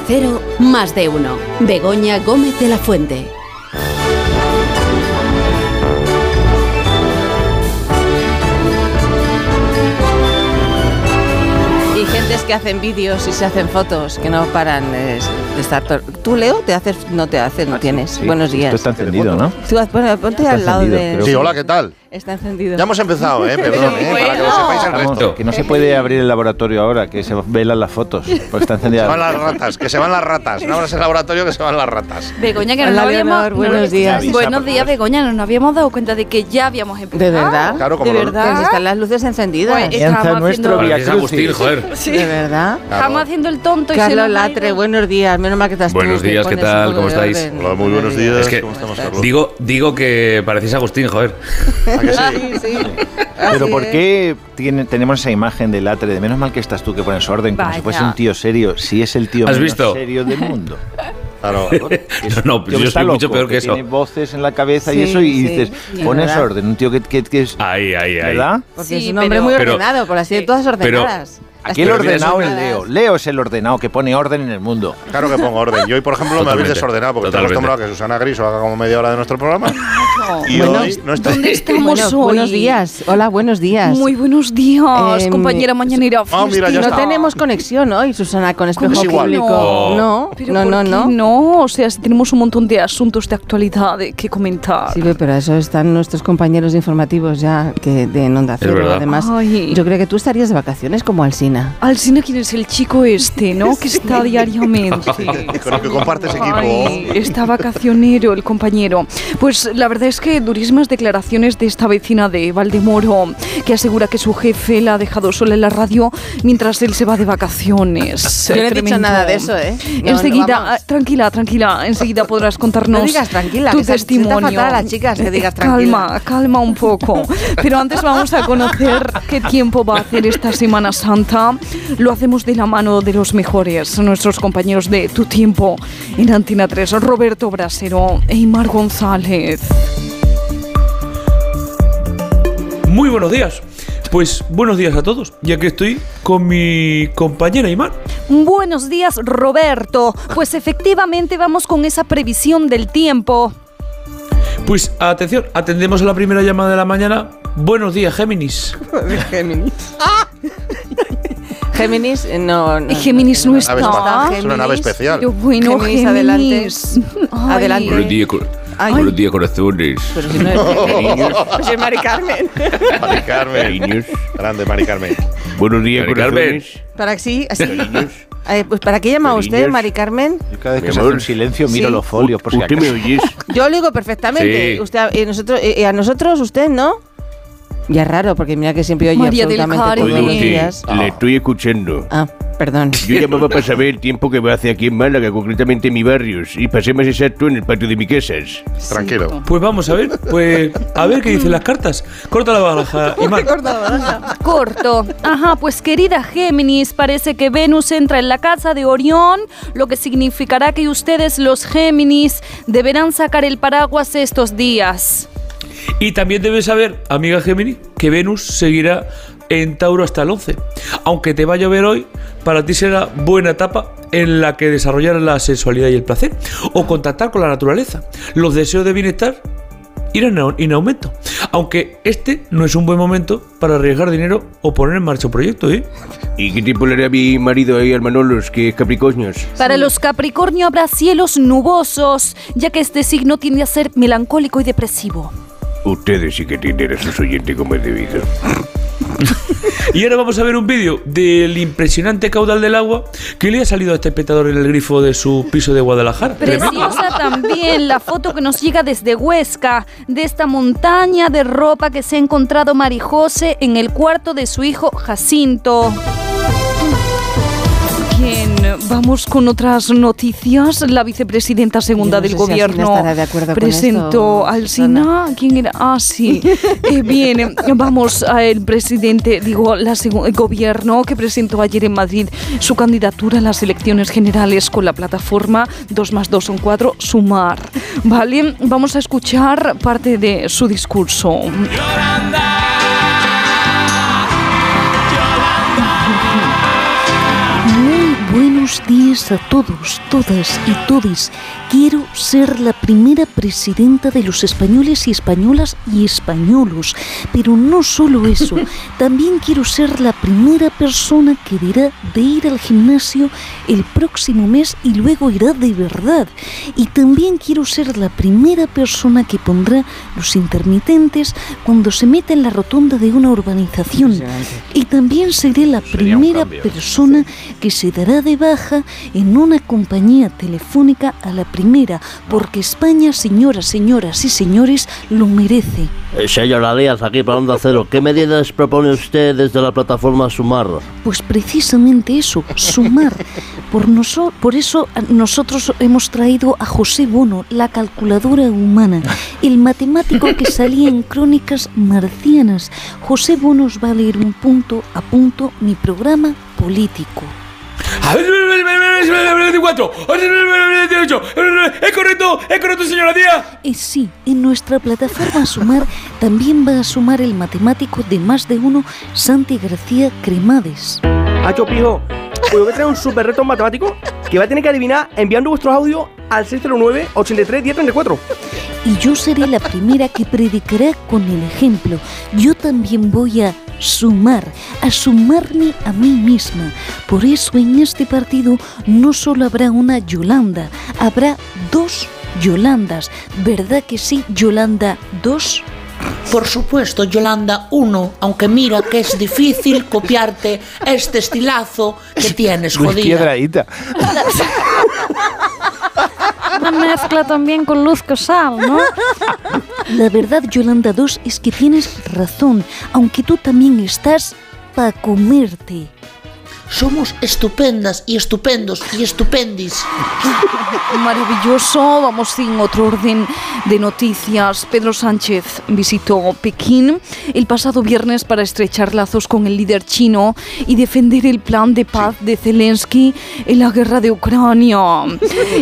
Onda Cero, más de uno. Begoña Gómez de la Fuente. Y gentes que hacen vídeos y se hacen fotos que no paran de, de estar. ¿Tú, Leo, te haces, no te haces, no tienes? Sí, Buenos días. Esto está encendido, ¿no? Tú, bueno, ponte Está al lado de. Sí, hola, ¿qué tal? Está encendido. Ya hemos empezado, ¿eh? Perdón, ¿eh? Para que lo sepáis el Vamos, resto. que no se puede abrir el laboratorio ahora, que se velan las fotos, porque está Se van encendida. las ratas, que se van las ratas. No abras el laboratorio que se van las ratas. Begoña, que no Hola, nos habíamos... Leonor, buenos no- días. Buenos días, Begoña, no nos habíamos dado cuenta de que ya habíamos empezado. ¿De verdad? Claro, como ¿De lo- verdad? Pues están las luces encendidas. Pues, Comienza nuestro Via Agustín, joder. Sí. ¿De verdad? Estamos haciendo el tonto y se Carlos ha Latre, ido. buenos días. Menos mal que estás Buenos días, ¿qué tal? ¿Cómo estáis? Hola, muy buenos días. Es que ¿Cómo estamos, Carlos? digo, digo que parecéis Agustín, joder. ¿A que sí? Sí, sí. Pero Así ¿por es. qué tiene- tenemos esa imagen del Latre de menos mal que estás tú que pones orden, como si Vaya. fuese un tío serio, si es el tío ¿Has menos visto? serio del mundo? Claro. No, no, Tío yo soy mucho loco, peor que eso. Tiene voces en la cabeza y eso y sí, dices, sí, pones ¿verdad? orden, un tío que, que- que es... Ahí, ahí, ahí. ¿Verdad? Porque Sí, es un hombre pero- muy pero- ordenado, por así de todas pero- ordenadas. Las Aquí el ordenado es. Leo. Leo es el ordenado que pone orden en el mundo. Claro que pongo orden. Yo hoy, por ejemplo, me habéis Totalmente. desordenado porque estoy Totalmente. acostumbrado a que Susana Griso haga como media hora de nuestro programa. Y Bueno, hoy no estoy. ¿Dónde estamos Bueno, hoy? buenos días. Hola, buenos días. Muy buenos días, Em, compañera mañanera. Ah, mira, ya no está. tenemos conexión hoy, Susana, con espejo Es igual. público. No. No, Pero no, ¿por no, no. no? O sea, si tenemos un montón de asuntos de actualidad que comentar. Sí, pero eso están nuestros compañeros informativos ya que de en Onda Cero. Además, Ay. yo creo que tú estarías de vacaciones como Alsina. Alcina, ¿quién es el chico este, no? Que está diariamente. Con el que compartes equipo. Ay, está vacacionero el compañero. Pues la verdad es que durísimas declaraciones de esta vecina de Valdemoro que asegura que su jefe la ha dejado sola en la radio mientras él se va de vacaciones. Yo no he dicho nada de eso, ¿eh? No, enseguida, no, ah, tranquila, tranquila, enseguida podrás contarnos No digas tranquila, tu que se- se testimonio. fatal a las chicas que digas tranquila. Calma, calma un poco. Pero antes vamos a conocer qué tiempo va a hacer esta Semana Santa. Lo hacemos de la mano de los mejores, nuestros compañeros de Tu Tiempo en Antena 3, Roberto Brasero e Imar González. Muy buenos días. Pues buenos días a todos, ya que estoy con mi compañera Imar. Buenos días, Roberto. Pues efectivamente vamos con esa previsión del tiempo. Pues atención, atendemos a la primera llamada de la mañana. Buenos días, Géminis. Géminis. Géminis, eh, no. no Géminis no está. Nave espacial. Es una nave especial. Pero bueno, Géminis, adelante. Ay. Adelante. Buenos días, Ay. buenos días, corazones. Pero si no es Pues es Mari Carmen. Mari Carmen. Grande, Mari Carmen. Buenos días, Mari Carmen. corazones. Para que sí, así. Eh, pues ¿para qué llama usted. Mari Carmen? Yo cada vez que se hace un silencio miro Sí. los folios por si ¿Usted me acaso. oyes? Yo lo digo perfectamente. Sí. Usted, eh, nosotros, eh, a nosotros, usted, ¿no? Ya es raro, porque mira que siempre oye María absolutamente todos los días. le estoy escuchando. Ah, perdón. Yo llamaba para saber el tiempo que va a hacer aquí en Málaga, concretamente en mi barrio, y pasé más exacto en el patio de mi casa. Tranquilo. Pues vamos a ver, pues a ver qué dicen las cartas. Corta la baraja, Imar. Corto. Ajá, pues querida Géminis, parece que Venus entra en la casa de Orión, lo que significará que ustedes los Géminis deberán sacar el paraguas estos días. Y también debes saber, amiga Géminis, que Venus seguirá en Tauro hasta el 11. Aunque te va a llover hoy, para ti será buena etapa en la que desarrollar la sexualidad y el placer, o contactar con la naturaleza. Los deseos de bienestar irán en- en aumento. Aunque este no es un buen momento para arriesgar dinero o poner en marcha un proyecto, ¿eh? ¿Y qué tiempo le hará a mi marido ahí al Manolos, que es Capricornios? Para los Capricornio habrá cielos nubosos, ya que este signo tiende a ser melancólico y depresivo. Ustedes sí que tienen a sus oyentes como es debido. Y ahora vamos a ver un vídeo del impresionante caudal del agua que le ha salido a este espectador en el grifo de su piso de Guadalajara. Preciosa también la foto que nos llega desde Huesca, de esta montaña de ropa que se ha encontrado Marijose en el cuarto de su hijo Jacinto. Vamos con otras noticias. La vicepresidenta segunda no del si gobierno estará de acuerdo con presentó esto, al. Sina. ¿Quién era? Ah, sí. Eh, bien, vamos al presidente, digo, la el gobierno que presentó ayer en Madrid su candidatura a las elecciones generales con la plataforma 2 más 2 son 4, sumar. Vale, vamos a escuchar parte de su discurso. Muy buenos días a todos, todas y todes. Quiero ser la primera presidenta de los españoles y españolas y españolos. Pero no solo eso, también quiero ser la primera persona que dirá de ir al gimnasio el próximo mes y luego irá de verdad. Y también quiero ser la primera persona que pondrá los intermitentes cuando se meta en la rotonda de una urbanización. Y también seré la primera persona que se dará de baja en una compañía telefónica a la primera, porque España, señoras, señoras y señores, lo merece. Eh, Señor Díaz, aquí para Onda Cero, ¿qué medidas propone usted desde la plataforma Sumar? Pues precisamente eso, sumar. Por, noso- por eso nosotros hemos traído a José Bono, la calculadora humana, el matemático que salía en crónicas marcianas. José Bono os va a leer un punto a punto mi programa político. A ver, 24, 28, es correcto, es correcto, señora Díaz. Eh, sí, en nuestra plataforma Sumar también va a sumar el matemático de más de uno, Santi García Cremades. Hacho Pijo, voy a traer un super reto matemático que va a tener que adivinar enviando vuestros audios al 609 83 1034. Y yo seré la primera que predicará con el ejemplo. Yo también voy a sumar, a sumarme a mí misma. Por eso en este partido no solo habrá una Yolanda, habrá dos Yolandas. ¿Verdad que sí, Yolanda 2? Por supuesto, Yolanda 1, aunque mira que es difícil copiarte este estilazo que tienes, jodida. Una mezcla también con luz sal, ¿no? La verdad, Yolanda 2, es que tienes razón, aunque tú también estás para comerte. Somos estupendas y estupendos y estupendis. Maravilloso. Vamos sin otro orden de noticias. Pedro Sánchez visitó Pekín el pasado viernes para estrechar lazos con el líder chino y defender el plan de paz de Zelensky en la guerra de Ucrania.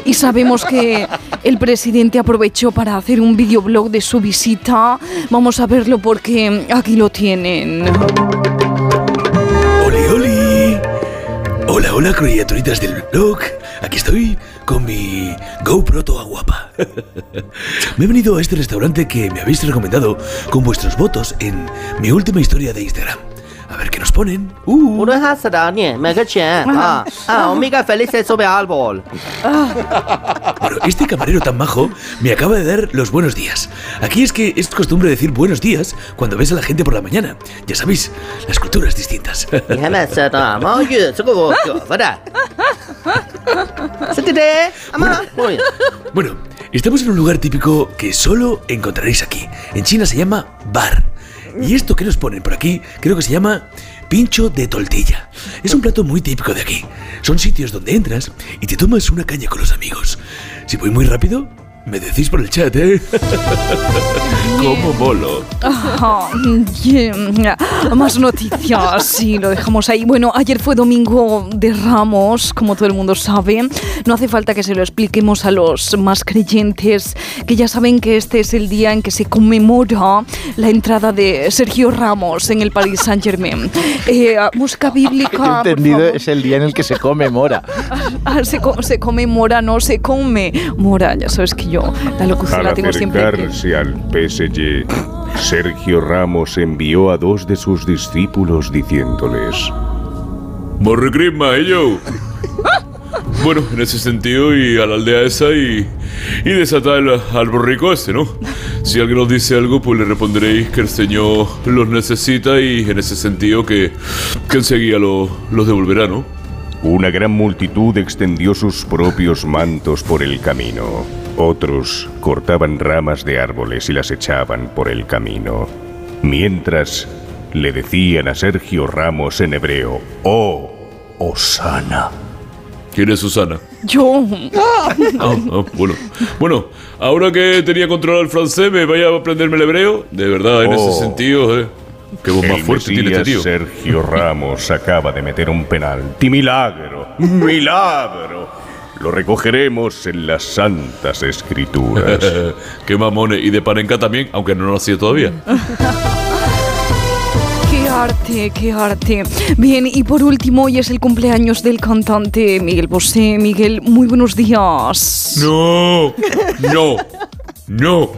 Y sabemos que el presidente aprovechó para hacer un videoblog de su visita. Vamos a verlo porque aquí lo tienen. ¡Oli, oli! Hola, hola, criaturitas del blog. Aquí estoy con mi GoPro toda guapa. me he venido a este restaurante que me habéis recomendado con vuestros votos en mi última historia de Instagram. A ver qué nos ponen. Uh. Ah. Bueno, este camarero tan majo me acaba de dar los buenos días. Aquí es que es costumbre decir buenos días cuando ves a la gente por la mañana. Ya sabéis, las culturas distintas. bueno, estamos en un lugar típico que solo encontraréis aquí. En China se llama bar. Y esto que nos ponen por aquí creo que se llama pincho de tortilla. Es un plato muy típico de aquí. Son sitios donde entras y te tomas una caña con los amigos. Si voy muy rápido, me decís por el chat, ¿eh? ¿Cómo molo? Ajá, yeah. Más noticias, sí, lo dejamos ahí. Bueno, ayer fue domingo de Ramos, como todo el mundo sabe. No hace falta que se lo expliquemos a los más creyentes, que ya saben que este es el día en que se conmemora la entrada de Sergio Ramos en el Paris Saint Germain. Eh, música bíblica. He entendido, es el día en el que se come mora. Ah, se, co- se come mora, no se come mora. Ya sabes que yo la locución Al la tengo siempre. acercarse al PSG, Sergio Ramos envió a dos de sus discípulos diciéndoles: ¿eh, yo? Bueno, en ese sentido, y a la aldea esa y, y desatar al, al borrico ese, ¿no? Si alguien os dice algo, pues le responderéis que el Señor los necesita y en ese sentido que, que enseguida lo- los devolverá, ¿no? Una gran multitud extendió sus propios mantos por el camino. Otros cortaban ramas de árboles y las echaban por el camino. Mientras le decían a Sergio Ramos en hebreo, Oh, Osana. ¿Quién es Susana? Yo. Ah, ah, bueno. Bueno, ahora que tenía controlado el francés, ¿me vaya a aprenderme el hebreo? De verdad, en Oh. ese sentido, ¿eh? Qué voz más fuerte tiene este tío. Sergio Ramos acaba de meter un penalti. ¡Milagro! ¡Milagro! Lo recogeremos en las santas escrituras. Qué mamones. Y de Panenka también, aunque no lo hacía todavía. ¿Qué arte, qué arte. Bien, y por último, hoy es el cumpleaños del cantante Miguel Bosé. Miguel, muy buenos días. No, no, no.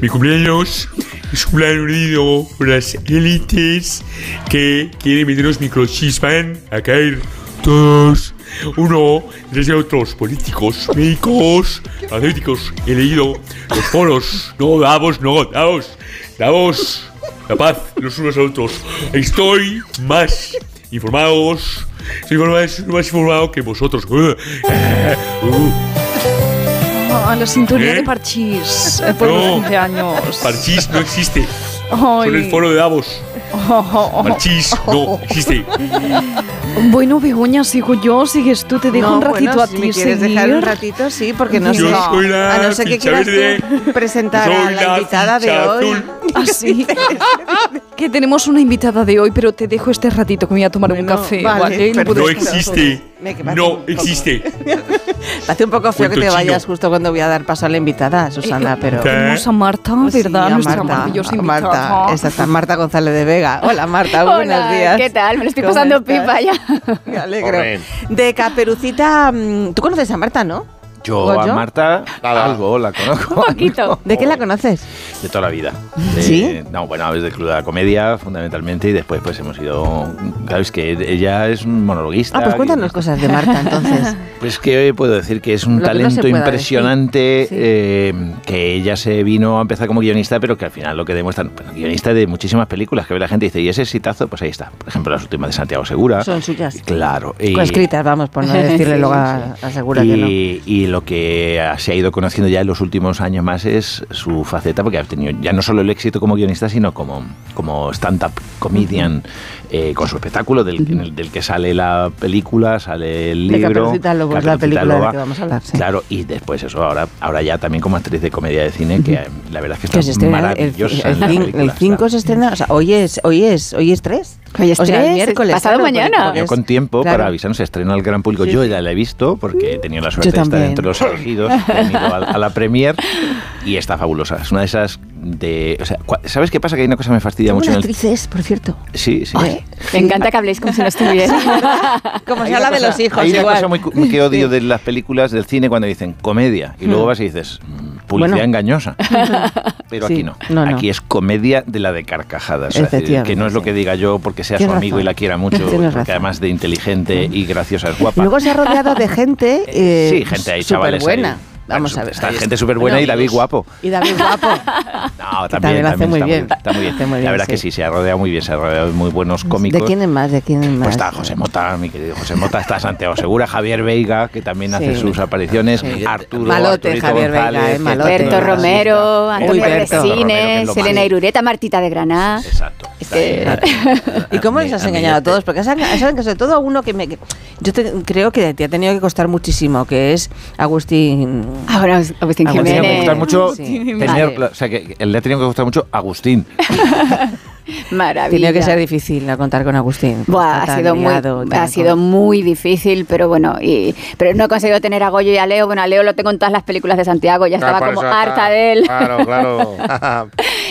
Mi cumpleaños es un plan unido por las élites que quieren meternos microchips. Van a caer todos. Uno detrás de otros políticos, médicos, atléticos. He leído los foros. No, Davos, no, Davos. Davos. La paz los unos a los otros. Estoy más informados. Estoy más, más informado que vosotros. Uh, uh. Ah, la sintonía ¿Eh? de Parchís eh, por los No. cumpleaños. Parchís no existe. Son el foro de Davos. Parchís no existe. Bueno, Begoña, sigo yo, sigues tú, te dejo No, un ratito bueno, a si ti me quieres seguir. dejar un ratito, sí, porque no Yo sé. soy la a no ser que quieras verde. tú presentar a Soy la la invitada de hoy. azul. Ah, sí. que tenemos una invitada de hoy, pero te dejo este ratito que me voy a tomar un café, vale, ¿vale? No quedar existe. Me No existe. Hace un poco feo que te vayas chino. justo cuando voy a dar paso a la invitada, Susana, pero. ¿Qué? Tenemos a Marta, Sí, ¿verdad? a Nuestra Marta, maravillosa a invitada. Marta, Marta González de Vega. Hola Marta, buenos días. ¿qué tal? Me lo estoy ¿Cómo pasando estás? pipa ya. Me alegro. Corren. De Caperucita, mm, tú conoces a Marta, ¿no? Yo ¿Goyo? a Marta Nada. algo la conozco. Un poquito. ¿De qué la conoces? De toda la vida. De- ¿Sí? No, bueno, desde el Club de la Comedia, fundamentalmente, y después pues hemos ido... Claro, es que ella es un monologuista. Ah, pues cuéntanos cosas de Marta, entonces. Pues que puedo decir que es un Lo que no se talento impresionante, sí. eh, que ella se vino a empezar como guionista, pero que al final lo que demuestra, bueno, guionista de muchísimas películas, que ve la gente y dice, ¿y ese exitazo? Pues ahí está. Por ejemplo, las últimas de Santiago Segura. Son suyas. Claro. y- Coescritas, vamos, por no decirle luego a, a Segura que no. y, y lo que se ha ido conociendo ya en los últimos años más es su faceta, porque ha tenido ya no solo el éxito como guionista, sino como, como stand-up comedian, eh, con su espectáculo del, en el- del que sale la película, sale el De libro. Caperucita Lobo, es la película de la que vamos a hablar. sí. Claro, y después eso, ahora, ahora ya también como actriz de comedia de cine, que la verdad es que Que se está estrena el, maravillosa. el, en la cin- película, el está. 5 se estrena, o sea, hoy es, hoy es, hoy es 3. Hoy es o sea, el tres, miércoles. pasado claro, mañana. Yo con tiempo claro. para avisarnos, se estrena al gran público. Sí, Yo ya la he visto porque he tenido la suerte de estar entre los elegidos. que ido a, a la premier y está fabulosa. Es una de esas de. O sea, ¿sabes qué pasa? Que hay una cosa que me fastidia mucho en Buena el. actriz es, por cierto. Sí, sí. Ay, Me encanta que habléis como si no estuviera. Como se habla de los hijos, Hay una igual. cosa muy, que odio de las películas del cine cuando dicen comedia y luego vas y dices mm, publicidad Bueno. engañosa. Pero Sí, aquí no. no, no. Aquí es comedia de la de carcajadas. Es decir, que no es lo que diga yo porque sea su amigo y la quiera mucho, porque además de inteligente y graciosa es guapa. luego se ha rodeado de gente. Eh, sí, gente ahí, chavales. buena. ahí. Vamos a ver. Está gente súper buena y David guapo. Y David guapo. No, también también, lo hace también muy está, bien. Muy, está muy bien. Hace muy bien, la verdad sí. que sí, se ha rodeado muy bien, se ha rodeado de muy buenos cómicos. ¿De quién es más? ¿De quién es más? Pues está José Mota, mi querido José Mota, está Santiago Segura, Javier Veiga, que también hace sus apariciones, Sí. Arturo, Malote, Arturito Javier Veiga, eh, malote. Berto Romero. Antonio Resines, lo Elena más. Irureta, Martita de Granada. Exacto. ¿Y cómo les has engañado a todos? Porque saben, que sobre todo a uno que me... yo te- creo que te ha tenido que costar muchísimo, que es Agustín... Ah, bueno, Agustín Jiménez. tiene que gustar mucho Sí. tener, Vale. o sea, que le ha tenido que gustar mucho Agustín. Maravilla. Tiene que ser difícil no contar con Agustín. Buah, ha sido, muy, liado, tan ha sido muy difícil, pero bueno, y, pero no he conseguido tener a Goyo y a Leo. Bueno, a Leo lo tengo en todas las películas de Santiago, ya estaba Ah, por como está- harta de él. Claro, claro.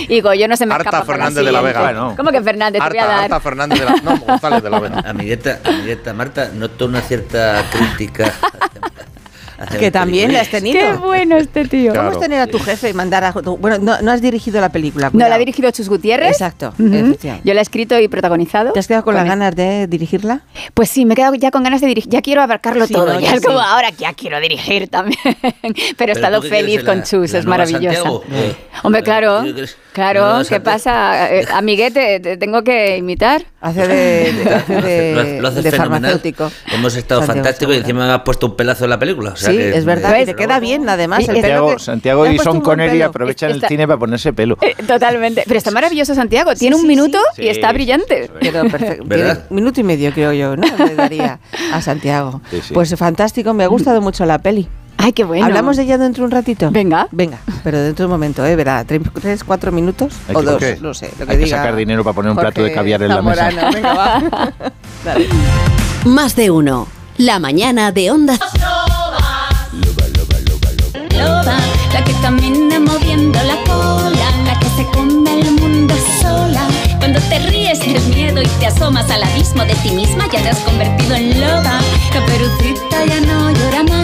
Y Goyo no se me Harta escapa Fernández de la. Vega. Bueno. ¿Cómo que Fernández? Te voy a Harta, dar. Harta Fernández de la... No, González de la Vega. Amigueta, amigueta Marta, noto una cierta crítica. Que también la has tenido. Qué bueno este tío. ¿Cómo es tener a tu jefe y mandar a... Bueno, no, no has dirigido la película. No, cuidado. la ha dirigido Chus Gutiérrez. Exacto. Yo la he escrito y protagonizado. ¿Te has quedado con las él. ganas de dirigirla? Pues sí, me he quedado ya con ganas de dirigir. Ya quiero abarcarlo Sí, todo. ¿no? ya Ya es como ahora ya quiero dirigir también. Pero he ¿Pero estado qué quieres, feliz la- con Chus, la es. Santiago? Eh, Hombre, claro. ¿tú quieres la Claro, ¿qué pasa? Eh, amiguete, te tengo que imitar. Hace de, de, hace de- Lo hace- de fenomenal. farmacéutico. Hemos estado Santiago fantástico y encima me has puesto un pelazo en la película. o sea Sí, que- es verdad. te queda bien, además. Sí, el pelo Santiago, que- Santiago y buen Connery pelo. aprovechan Está- el cine para ponerse pelo. Eh, totalmente. Pero está maravilloso Santiago. Tiene un sí, minuto sí. y está Sí, brillante. sí, Pero perfecto. Minuto y medio, creo yo, ¿no? Le daría a Santiago. Sí, sí. Pues fantástico, me ha gustado mucho la peli. Ay, qué bueno. ¿Hablamos de ella dentro de un ratito? Venga. Venga, pero dentro de un momento, ¿eh? Verá, tres, tres, cuatro minutos Hay o que- dos, ¿qué? no sé, lo que Hay que diga sacar dinero para poner un plato de Jorge caviar en la mesa. Zamorano. Venga, va. Dale. Más de uno. La mañana de Onda loba, la que camina moviendo la cola, la que se come el mundo sola. Cuando te ríes el miedo y te asomas al abismo de ti misma, ya te has convertido en loba. Caperucita ya no llora más.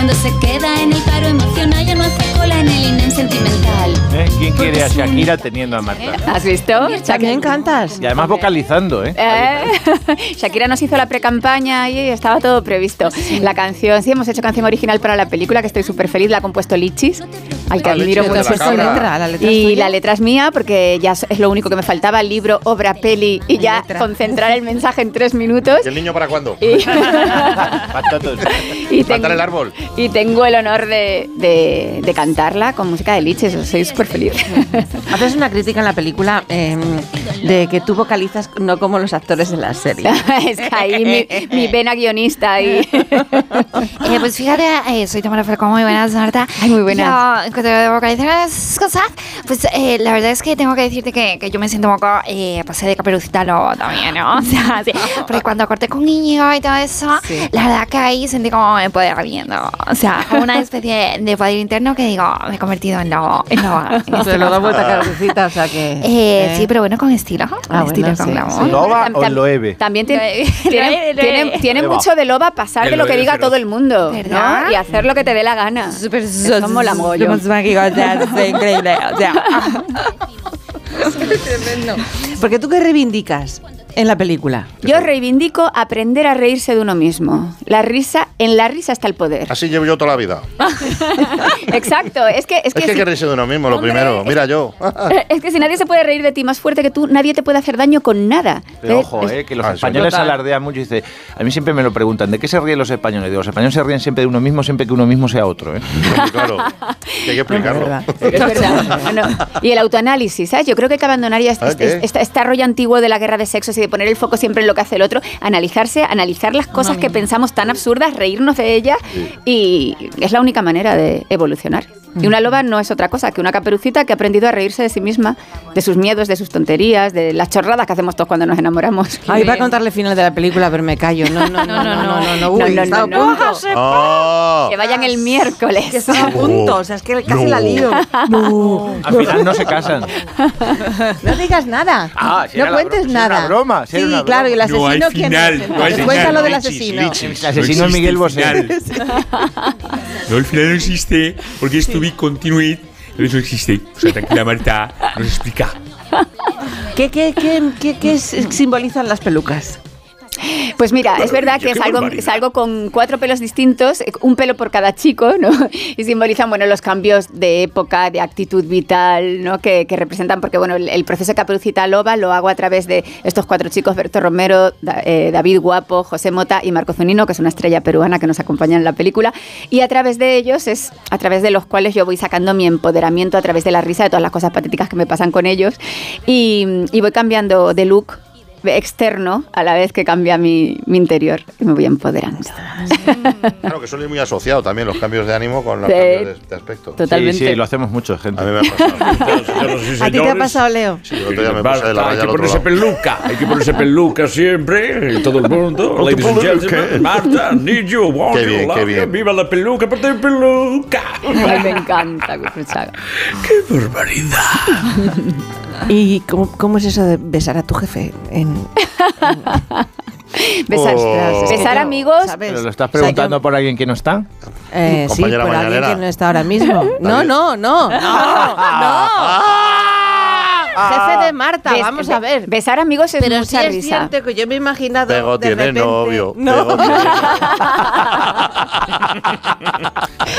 Cuando se queda en el paro emocional, ya no hace cola en el INEM sentimental. ¿Eh? ¿Quién quiere a Shakira teniendo a Marta? ¿Has visto? También cantas. Y además vocalizando, ¿eh? Eh, Shakira nos hizo la pre-campaña y estaba todo previsto. La canción, sí, hemos hecho canción original para la película, que estoy súper feliz, la ha compuesto Lichis, al que admiro mucho la letra. La letra Y la letra es mía, porque ya es lo único que me faltaba, libro, obra, peli, y ya concentrar el mensaje en tres minutos. ¿Y el niño para cuándo? Y, y tengo- el árbol. Y tengo el honor de, de- de cantarla con música de Lichis, soy súper feliz. Haces una crítica en la película eh, de que tú vocalizas no como los actores de la serie. es que ahí mi, mi vena guionista y Eh, pues fíjate, eh, soy Tamara Falcón, muy buenas, Marta. Ay, muy buenas. Yo, en cuanto a vocalizar esas cosas, pues eh, la verdad es que tengo que decirte que, que yo me siento un poco eh, pasé de caperucita lobo también, ¿no? O sea, sí, porque cuando corté con Íñigo y todo eso, la verdad que ahí sentí como me empoderamiento. O sea, como una especie de poder interno que digo, me he convertido en lobo. En lobo en este lo da vuelta caperucita, o sea que... Eh, ¿eh? Sí, pero bueno, con estilo. Con Ah, estilo, con glamour. sí. ¿Loba o Loewe? También tiene, tiene, tiene- tiene Loba. mucho de loba pasar de lo que diga todo el mundo, ¿Verdad? ¿no? Y hacer lo que te dé la gana. Súper Eso mola mogollón. increíble. O sea, Porque tú qué reivindicas en la película. Yo reivindico aprender a reírse de uno mismo. La risa, en la risa está el poder. Así llevo yo toda la vida. Exacto, es que es Es que, que hay que reírse de uno mismo, lo primero. Mira yo. es que si nadie se puede reír de ti más fuerte que tú, nadie te puede hacer daño con nada. Pero ojo, eh, que los Ah, españoles total. alardean mucho y dice, a mí siempre me lo preguntan, ¿de qué se ríen los españoles? Digo, los españoles se ríen siempre de uno mismo, siempre que uno mismo sea otro, ¿eh? claro. Que hay que explicarlo. Es verdad. Bueno, y el autoanálisis, ¿sabes? Yo creo que hay que abandonar ya este, ¿Ah, este, este- este rollo antiguo de la guerra de sexos y de poner el foco siempre en lo que hace el otro, analizarse, analizar las cosas que pensamos tan absurdas, reírnos de ellas y es la única manera de evolucionar. Y una loba no es otra cosa que una caperucita que ha aprendido a reírse de sí misma, de sus miedos, de sus tonterías, de las chorradas que hacemos todos cuando nos enamoramos. Ay, va a contarle el final de la película, pero me callo. No, no, no, no, no, no, no, uy, No, no, no, no. Ah. Que vayan el miércoles. Que está a punto, o sea, es que casi la lío. No, Al final no se casan. no digas nada. Ah, si no cuentes bro- si era nada. una broma, si sí, era una claro, y el No hay asesino quién final, es. no hay Entonces, cuéntalo final. del asesino. El asesino No es Miguel Bosé. final. No, el final no existe porque es to be continued. Eso no existe. O sea, tranquila Marta, nos explica. ¿Qué, qué, qué, qué, qué simbolizan las pelucas? Pues mira, es verdad que qué es algo, barbaridad. es algo con cuatro pelos distintos, eh, un pelo por cada chico, ¿no? Y simbolizan, bueno, los cambios de época, de actitud vital, ¿no? Que, que representan, porque, bueno, el, el proceso Caperucita Loba lo hago a través de estos cuatro chicos, Berto Romero, Da- eh, David Guapo, José Mota y Marco Zunino, que es una estrella peruana que nos acompaña en la película. Y a través de ellos es a través de los cuales yo voy sacando mi empoderamiento a través de la risa, de todas las cosas patéticas que me pasan con ellos. Y, y voy cambiando de look externo a la vez que cambia mi, mi interior y me voy empoderando. Claro, que suele ir muy asociado también los cambios de ánimo con los Sí. cambios de, de aspecto. Totalmente. Sí, sí, lo hacemos mucho, gente. A mí me ha pasado. ¿A ti te ha pasado, Leo? Sí, día me puse de la hay raya que al otro ponerse peluca, hay que ponerse peluca siempre, todo el mundo, ladies and gentlemen, Marta, need you, want Qué you, bien, love qué you, bien. viva la peluca, por tener peluca. Ay, me encanta Gurruchaga. ¡Qué barbaridad! ¿Y cómo, cómo es eso de besar a tu jefe? En, Besar, Oh. besar amigos. ¿sabes? ¿Pero lo estás O sea, preguntando yo- por alguien que no está? Eh, sí, por alguien que no está ahora mismo. No, David. no, no, no, no. Jefe de Marta, Bes- vamos a ver. Besar amigos es Pero sí mucha es risa. cierto que yo me he imaginado Pego de tiene repente- novio. No. Pego tiene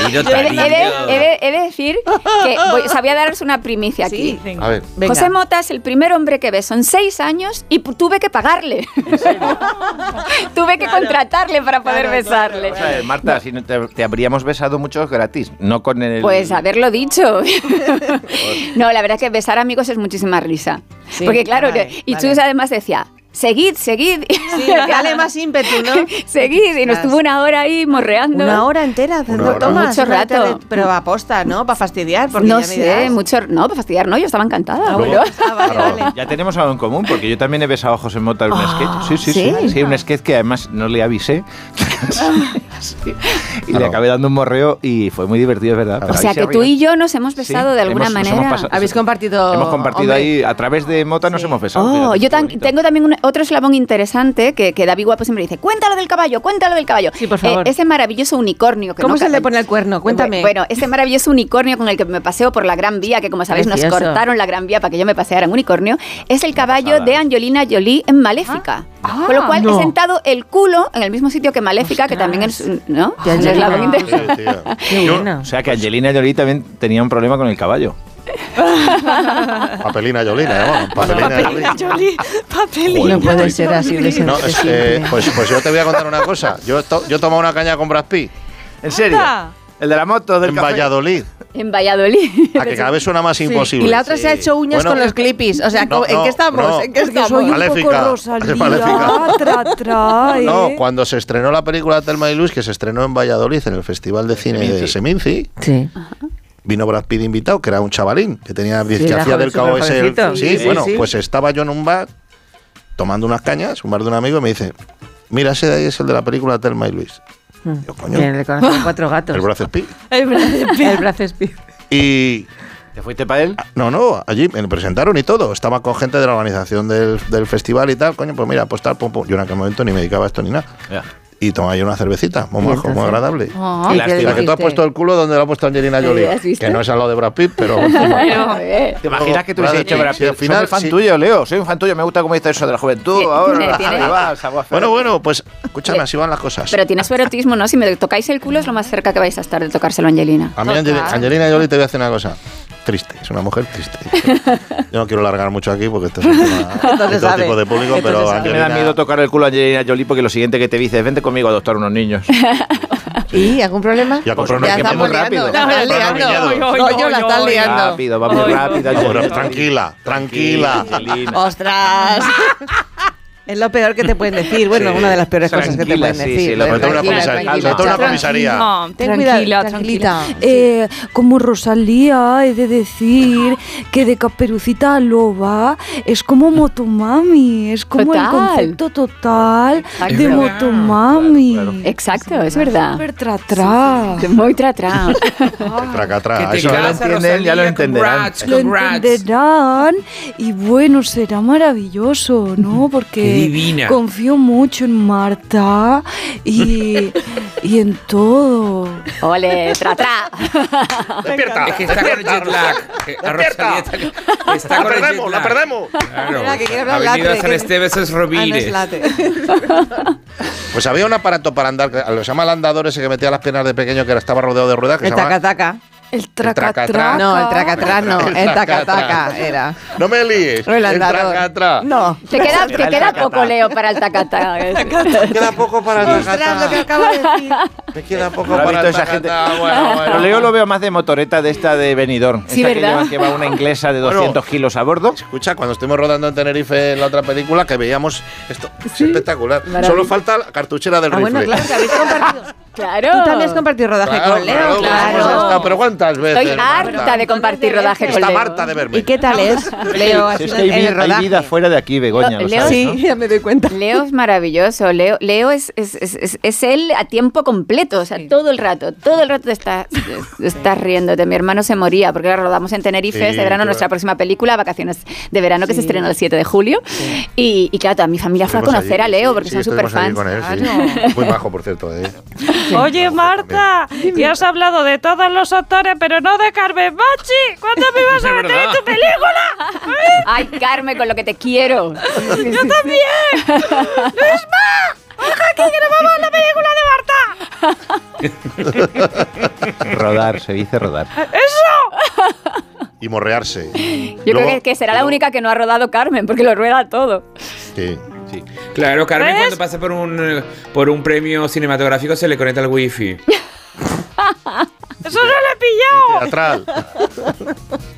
he, de, he de- cariño. he de- he de decir que voy, o sea, voy a daros una primicia aquí. Sí, A ver. venga. José Mota es el primer hombre que beso en seis años y tuve que pagarle. tuve que contratarle para poder besarle. O sea, Marta, si no te, te habríamos besado muchos gratis, no con el... Pues haberlo dicho. no, la verdad es que besar amigos es muchísima risa. Sí, Porque claro, vale, y vale. Chus además decía, seguid, seguid. Sí, dale más ímpetu, ¿no? seguid. Y nos Ostras. tuvo una hora ahí morreando. Una hora entera haciendo tomas. Mucho rato. tele- Pero aposta, ¿no? Para fastidiar. Porque No ya sé, dirás. mucho. No, para fastidiar, no, yo estaba encantada. Ah, bueno. bueno. Ah, vale, vale. Ya tenemos algo en común, porque yo también he besado a José Mota en un Ah, sketch. Sí, sí, sí. ¿sí? Sí, un sketch que además no le avisé. y le acabé dando un morreo y fue muy divertido, es verdad. O sea que tú y yo nos hemos besado de alguna hemos- manera. hemos pasado- Habéis compartido. Hemos compartido hombre. ahí, a través de Mota nos hemos besado. Oh, yo tan- tengo también un- otro eslabón interesante que, que David Guapo siempre dice, cuéntalo del caballo, cuéntalo del caballo. Sí, por favor. ese maravilloso unicornio. Que ¿Cómo no se le pone el cuerno? Cuéntame. Bueno, ese maravilloso unicornio con el que me paseo por la Gran Vía, que como sabéis nos cortaron la Gran Vía para que yo me paseara en unicornio, es el caballo de Angelina Jolie en Maléfica. Con lo cual no. he sentado el culo en el mismo sitio que Maléfica, que también es, ¿no? Ya. interesante. Qué bueno. O sea que Angelina Jolie también tenía un problema con el caballo. Papelina Yolina, llamamos. Papelina Yolina. No puede ser así de No, es, eh, pues, pues yo te voy a contar una cosa. Yo, he to- yo he tomado una caña con Brad Pitt. ¿En serio? El de la moto, del En café. Valladolid. En Valladolid. A que cada vez suena más Sí. imposible. Y la otra se ha hecho uñas Bueno, con los clipis. O sea, No, ¿en no, qué estamos? no. ¿En qué estamos? soy un Maléfica. poco Rosalía. Maléfica. Tra, tra, ¿eh? No, cuando se estrenó la película Telma y Luis, que se estrenó en Valladolid en el Festival de Cine de Seminci, Sí. vino Brad Pitt invitado, que era un chavalín, que tenía que era hacía del cabo ese. jovencito. Sí, Sí, bueno, sí. pues estaba yo en un bar tomando unas cañas, un bar de un amigo, y me dice, mira, ese de ahí es el de la película Telma y Luis. Yo, coño, Que le conocen cuatro gatos. el brazo Pitt. El brazo El brazo Speed. Y ¿Te fuiste para él? no, no, allí me presentaron y todo. Estaba con gente de la organización del, del festival y tal. Coño, pues mira, pues tal, pum, pum. Yo en aquel momento ni me dedicaba a esto ni nada. Ya. Y yo una cervecita, muy majo, muy agradable. Ah. ¿Y La qué que tú has puesto el culo donde lo ha puesto Angelina Jolie. Que no es a lo de Brad Pitt, pero. Bueno, eh. ¿Te imaginas que tú hubieses dicho Pitt, Brad sí, al Pitt? final, Soy fan sí. tuyo, Leo. Soy un fan tuyo. Me gusta cómo dices eso de la juventud. Ahora. Bueno, bueno, pues escúchame, así van las cosas. Pero tiene su erotismo, ¿no? Si me tocáis el culo es lo más cerca que vais a estar de tocárselo a Angelina. A mí Angel- Angelina Jolie te voy a decir una cosa. Triste, es una mujer triste. Yo no quiero largar mucho aquí porque esto es un tema de todo sabe. tipo de público, Entonces pero sabe. A mí me da Angelina... miedo tocar el culo a Angelina Jolie porque lo siguiente que te dice es vente conmigo a adoptar unos niños. ¿Y algún problema? Ya unos muy rápido. liando. La están Comprar unos liando. viñedos. No, yo la están liando. rápido, va muy rápido. Angelina. tranquila, tranquila. Angelina. ¡Ostras! Es lo peor que te pueden decir. Bueno, Sí. una de las peores cosas que te Tranquila, pueden sí, decir. sí, lo Pero Sobre todo una tranquila, comisaría. tranquila. No, Ten tranquila, cuidado, tranquila. tranquilita. Eh, como Rosalía, he de decir que de Caperucita a Loba es como Motomami, es como el Total. concepto total Es de. Motomami. Exacto, es verdad. Súper tra, tra. Muy tra-tra. Traca, traca. Que te Eso- ya lo entienden, ya lo entenderán. congrats, Lo entenderán y bueno, será maravilloso, ¿no? Porque Qué divina. confío mucho en Marta y, y en todo. Ole, tra-tra. ¡Despierta! Es que está con el jet lag. A Rosalía está, está ¡La con el jet perdemos, la lag. perdemos! Claro. Mira, que quiere hablar Avenida latre, San que- Esteves es Ah, no es Rovires. late. Pues había un aparato para andar, lo se llama el andador ese que metía las piernas de pequeño, que estaba rodeado de ruedas, que El taca-taca. El tracatrá. tracatraca. No, el tracatrá no. El El taca-taca era. No me líes. No, el tracatrá. No. Te queda, te queda poco, Leo, para el tacata. Me queda poco para el Ostras, lo que acabo de decir. Me queda poco ¿No has para el esa gente? tacatá. Bueno, bueno. Leo lo veo más de motoreta de esta de Benidorm. Sí, que ¿verdad? lleva- Que va una inglesa de Bueno. 200 kilos a bordo. Escucha, cuando estuvimos rodando en Tenerife en la otra película, que veíamos esto. Es espectacular. Maravilla. Solo falta la cartuchera del Ah, bueno, rifle. claro, que habéis compartido. Claro. Tú también has compartido rodaje Claro, con Leo. claro, Claro. hemos estado, pero ¿cuántas veces? Estoy harta de compartir rodaje con Está Leo. Marta de verme. ¿Y qué tal es, Leo? Si es en que hay, el vi- hay rodaje? vida fuera de aquí, Begoña. lo Leo sabes, Sí, ¿no? ya me doy cuenta. Leo es maravilloso. Leo, Leo es, es, es, es- es él a tiempo completo. O sea, todo el rato, todo el rato te estás, te estás riéndote. Mi hermano se moría porque ahora rodamos en Tenerife Sí, este verano claro. nuestra próxima película, Vacaciones de Verano, que se Sí. estrena el 7 de julio. Y, y claro, toda mi familia fue a conocer allí, a Leo sí, porque sí, son súper fans. sí. Muy majo, por cierto. ¿eh? Oye, Marta, ya has hablado de todos los actores, pero no de Carmen Machi. ¿Cuándo me vas a Es meter en tu película? Ay, Carmen, con lo que te quiero. ¡Yo también! ¡Luisma! ¡Baja aquí que nos vamos a la película de Marta! Rodar, se dice rodar. ¡Eso! Y morrearse. Yo creo que, que será la única que no ha rodado Carmen, porque lo rueda todo. Sí. Sí. Claro, Carmen ¿Ves? cuando pasa por un, eh, por un premio cinematográfico se le conecta el wifi. ¡Eso no lo he pillado! Teatral.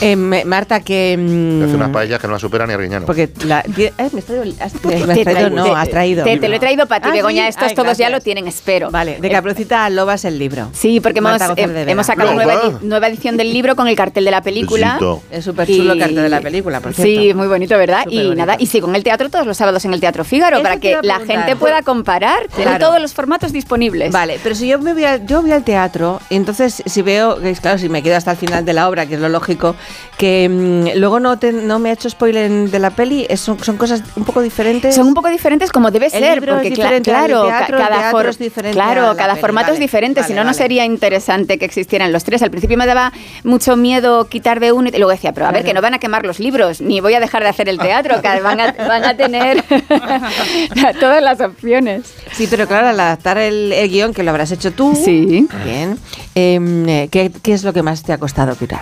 Eh, me- Marta, que... mm, Hace unas paellas que no la superan ni Arguiñano. Porque la, eh, me has traído, has, me has Te he traído- traído- no, te- has traído. Te, te lo he traído para ti, Ah, Begoña. sí. Estos Ay, todos ya lo tienen, espero. Vale, de Caperucita Lobas el libro. Sí, porque hemos, eh, hemos sacado nueva, edi- nueva edición del libro con el cartel de la película. Besito. Es súper chulo el cartel de la película, por cierto. Sí, muy bonito, ¿verdad? Súper y bonito. nada, y sigo en el teatro todos los sábados en el Teatro Fígaro Eso para que a la gente pueda comparar con Claro. todos los formatos disponibles. Vale, pero si yo me voy al, yo voy al teatro, entonces si veo, claro, si me quedo hasta el final de la obra, que es lo lógico, que mm, luego no, te- no me ha hecho spoiler de la peli, es- son, son cosas un poco diferentes. Son un poco diferentes como debe El ser, libro porque es diferente claro, teatro, cada for- es diferente claro, cada peli, formato vale, es diferente, vale, si no no sería interesante que existieran los tres. Al principio me daba mucho miedo quitar de uno y luego decía, pero a ver, que no van a quemar los libros, ni voy a dejar de hacer el teatro, que van a, van a tener todas las opciones. Sí, pero claro, al adaptar el, el guion, que lo habrás hecho tú. Sí. Bien. em, eh, ¿qué, qué es lo que más te ha costado quitar?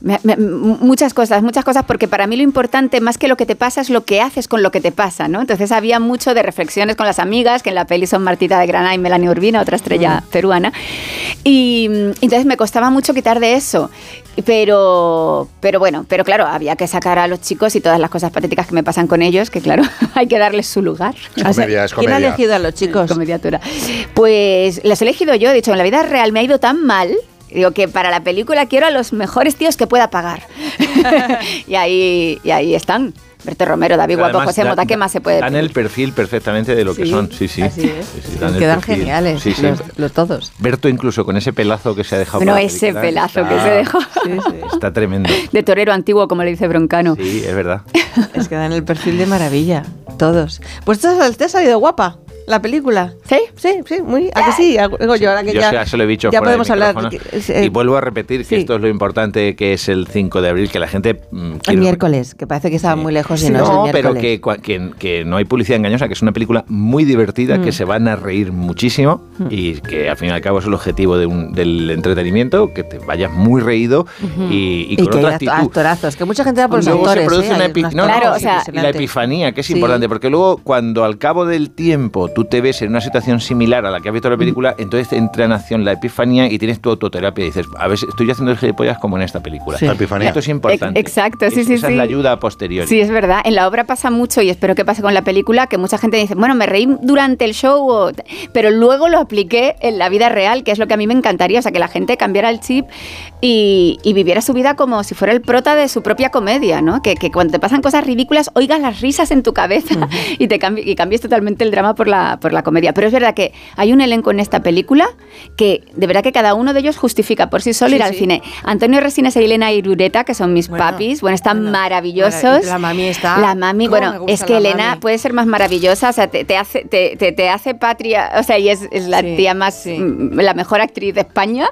Me- me- muchas cosas, muchas cosas, porque para mí lo importante, más que lo que te pasa, es lo que haces con lo que te pasa, ¿no? Entonces había mucho de reflexiones con las amigas, que en la peli son Martita de Granada y Melanie Urbina, otra estrella peruana. Y mm, entonces me costaba mucho quitar de eso. Pero, pero bueno, pero claro, había que sacar a los chicos y todas las cosas patéticas que me pasan con ellos, que claro, hay que darles su lugar. Es comedia, es ¿Quién ha elegido a los chicos? Comediatura. Pues los he elegido yo, de hecho, en la vida real me ha ido tan mal. Digo que para la película quiero a los mejores tíos que pueda pagar. y, ahí, y ahí están. Berto Romero, David Guapo, José da- Mota, ¿qué más se puede Dan el perfil perfectamente de lo que Sí, son, sí, sí. así es. Sí, sí, dan el Quedan perfil. geniales Sí, sí. los, los todos. Berto incluso con ese pelazo que se ha dejado. Bueno, ese película, pelazo que está- se dejó. Está tremendo. De torero antiguo, como le dice Broncano. Sí, es verdad. Es que dan el perfil de maravilla, todos. Pues te ha, te ha salido guapa la película. ¿Sí? Sí, sí, muy. ¿A que sí? Digo yo, ahora que Yo ya, ya se lo he dicho ya podemos hablar. que- eh, y vuelvo a repetir que sí. esto es lo importante que es el 5 de abril, que la gente... mm, el miércoles, que parece que estaba muy lejos y Sí, no, es el no, pero que, que, que no hay publicidad engañosa, que es una película muy divertida, Mm. que se van a reír muchísimo y que al fin y al cabo es el objetivo de un- del entretenimiento, que te vayas muy reído y, y Y con que otra hay actitud. actorazos, que mucha gente va por los Luego autores. se produce ¿eh? una epi- no, cosas no, o sea, y la epifanía, que es Sí. importante, porque luego cuando al cabo del tiempo tú te ves en una situación similar a la que has visto en la película, entonces te entra en acción la epifanía y tienes tu autoterapia y dices, a ver, estoy haciendo el gilipollas como en esta película. Sí. La epifanía. Esto es importante. Ex- exacto, sí, Es- sí, Esa sí. es la ayuda a posteriori. Sí, es verdad. En la obra pasa mucho y espero que pase con la película, que mucha gente dice, bueno, me reí durante el show, o- pero luego lo apliqué en la vida real, que es lo que a mí me encantaría, o sea, que la gente cambiara el chip y, y viviera su vida como si fuera el prota de su propia comedia, ¿no? Que, que cuando te pasan cosas ridículas, oigas las risas en tu cabeza y te cambi- y cambies totalmente el drama por la, por la comedia. Pero es verdad que hay un elenco en esta película que de verdad que cada uno de ellos justifica por sí solo Sí, ir al sí. cine. Antonio Resines e Elena Irureta, que son mis papis, bueno, están maravillosos. La mami está. La mami, ¿Cómo me bueno, es que Elena mami? puede ser más maravillosa, o sea, te, te hace, te, te- te hace patria, o sea, y es, es la Sí, tía más, mm, la mejor actriz de España,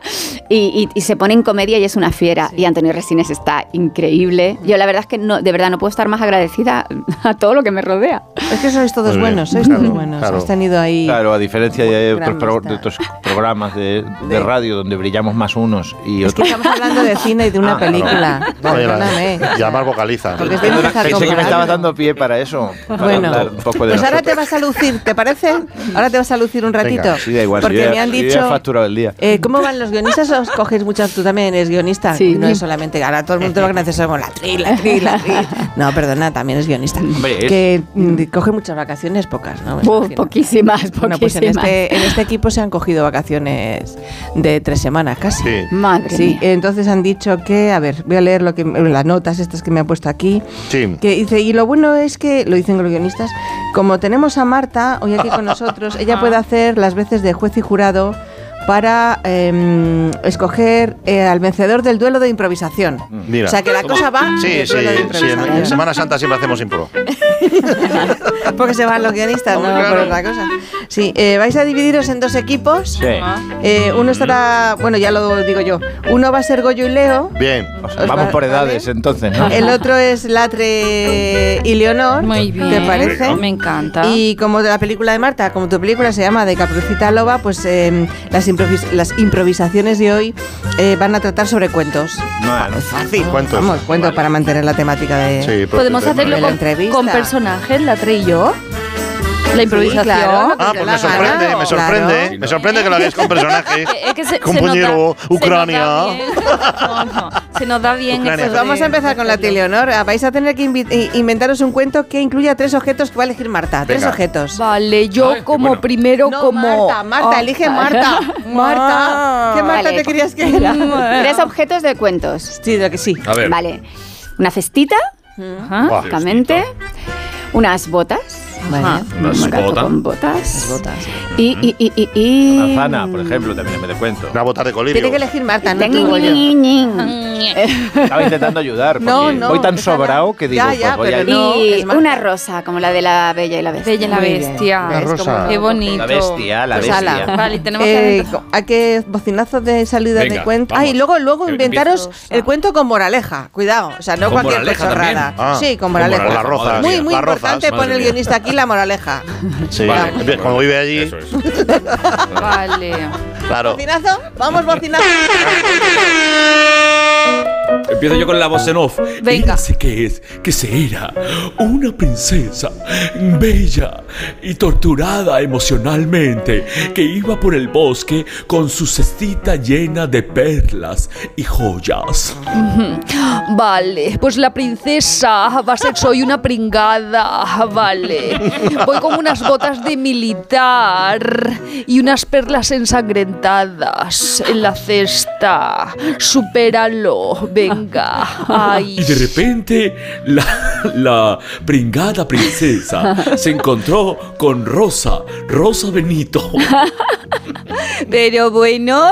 y, y- y se pone en comedia y es una fiera. Y Antonio Resines está increíble. Yo la verdad es que no, de verdad no puedo estar más agradecida a todo lo que me rodea. Es que sois todos Muy bien, buenos, sois claro, todos buenos. claro. Has tenido ahí. Claro, a diferencia de otros, pro- de otros programas de, de radio donde brillamos más unos y Es que otros. estamos hablando de cine y de una Ah, claro. película. No, ya, Perdóname. más vocaliza. Porque Pensé que me estabas dando pie para eso. Para Bueno, un poco de pues ahora te vas a lucir, ¿te parece? Ahora te vas a lucir un ratito. Venga, sí, da igual. Porque yo ya- me han yo ya he dicho. facturado el día. Eh, ¿Cómo van los guionistas? ¿Os coges muchas? Tú también eres guionista. Sí. No es solamente. Ahora todo el mundo lo que necesita es la tri, la tri, la tri. No, perdona, también es guionista. Hombre, es- Que mm, coge muchas vacaciones, pocas, ¿no? Uf, poquísimas, poquísimas. Bueno, pues en este, en este equipo se han cogido vacaciones de tres semanas casi. Sí. Madre Sí, mía. entonces han dicho que, a ver, voy a leer lo que las notas estas que me ha puesto aquí. Sí. Que dice, y lo bueno es que, lo dicen los guionistas, como tenemos a Marta hoy aquí con nosotros, ella puede hacer las veces de juez y jurado para eh, escoger eh, al vencedor del duelo de improvisación. Mira. O sea que la cosa va Sí, sí, sí, en, Semana Santa siempre hacemos impro. Porque se van los guionistas, no por claro. otra cosa. Sí, eh, vais a dividiros en dos equipos. Sí. Eh, uno estará, bueno, ya lo digo yo. Uno va a ser Goyo y Leo. Bien. O sea, vamos por edades entonces, ¿no? El otro es Latre y Leonor. Muy bien. ¿Te parece? Me encanta. Y como de la película de Marta, como tu película se llama De Caperucita Loba, pues eh, las, improvis- las improvisaciones de hoy eh, van a tratar sobre cuentos. Bueno, Fácil. Cuentos. Vamos, cuentos para mantener la temática de, Sí, Podemos hacerlo de la con, entrevista. con personajes, la Tre y yo. La improvisación. claro, Ah, pues me sorprende, me sorprende, ¿eh? me sorprende que lo hagáis con personajes. Es que se- se Compañero, nota- se Ucrania. bien. Se nos da bien Pues vamos de- a empezar con la tía Leonor. Ah, Vais a tener que inventaros un cuento que incluya tres objetos que va a elegir Marta. Tres objetos. Vale, yo como primero No, como Marta, Marta, Ah. elige Marta. Marta. ¿Qué Marta Vale. te querías que era? Tres objetos de cuentos. Sí, lo que sí. A ver. Vale. Una cestita, básicamente. Unas botas. Vale. Gato botas. con botas. botas. Y, y, y, y, y- Manzana, por ejemplo, también me de cuento. Una bota de Tiene que elegir Marta, no tú. Estaba intentando ayudar, porque No, no, voy tan sobrado que digo, Ya, ya, pues voy a... no. Y una rosa, como la de la Bella y la Bestia. Bella y la bestia. La rosa. como- Qué bonito. La bestia, la Pues bestia. ala. Vale, tenemos que Eh, empezar. hay que bocinazos de salida de cuento. vamos. Ah, y luego, luego Que inventaros el cuento con moraleja. Cuidado. O sea, no ¿Con cualquier también? Ah, sí, con moraleja. las Muy, muy las importante pone el guionista aquí la moraleja. Sí, Vale. como vive allí, Eso es. Vale. claro. ¿Bocinazo? Vamos, bocinazo. Empiezo yo con la voz en off. Venga. Érase que es, que se era una princesa bella y torturada emocionalmente que iba por el bosque con su cestita llena de perlas y joyas. Vale, pues la princesa va a ser soy una pringada, vale. Voy con unas botas de militar y unas perlas ensangrentadas en la cesta. Supéralo, venga. Ay. Y de repente la, la pringada princesa se encontró con Rosa, Rosa Benito. Pero bueno,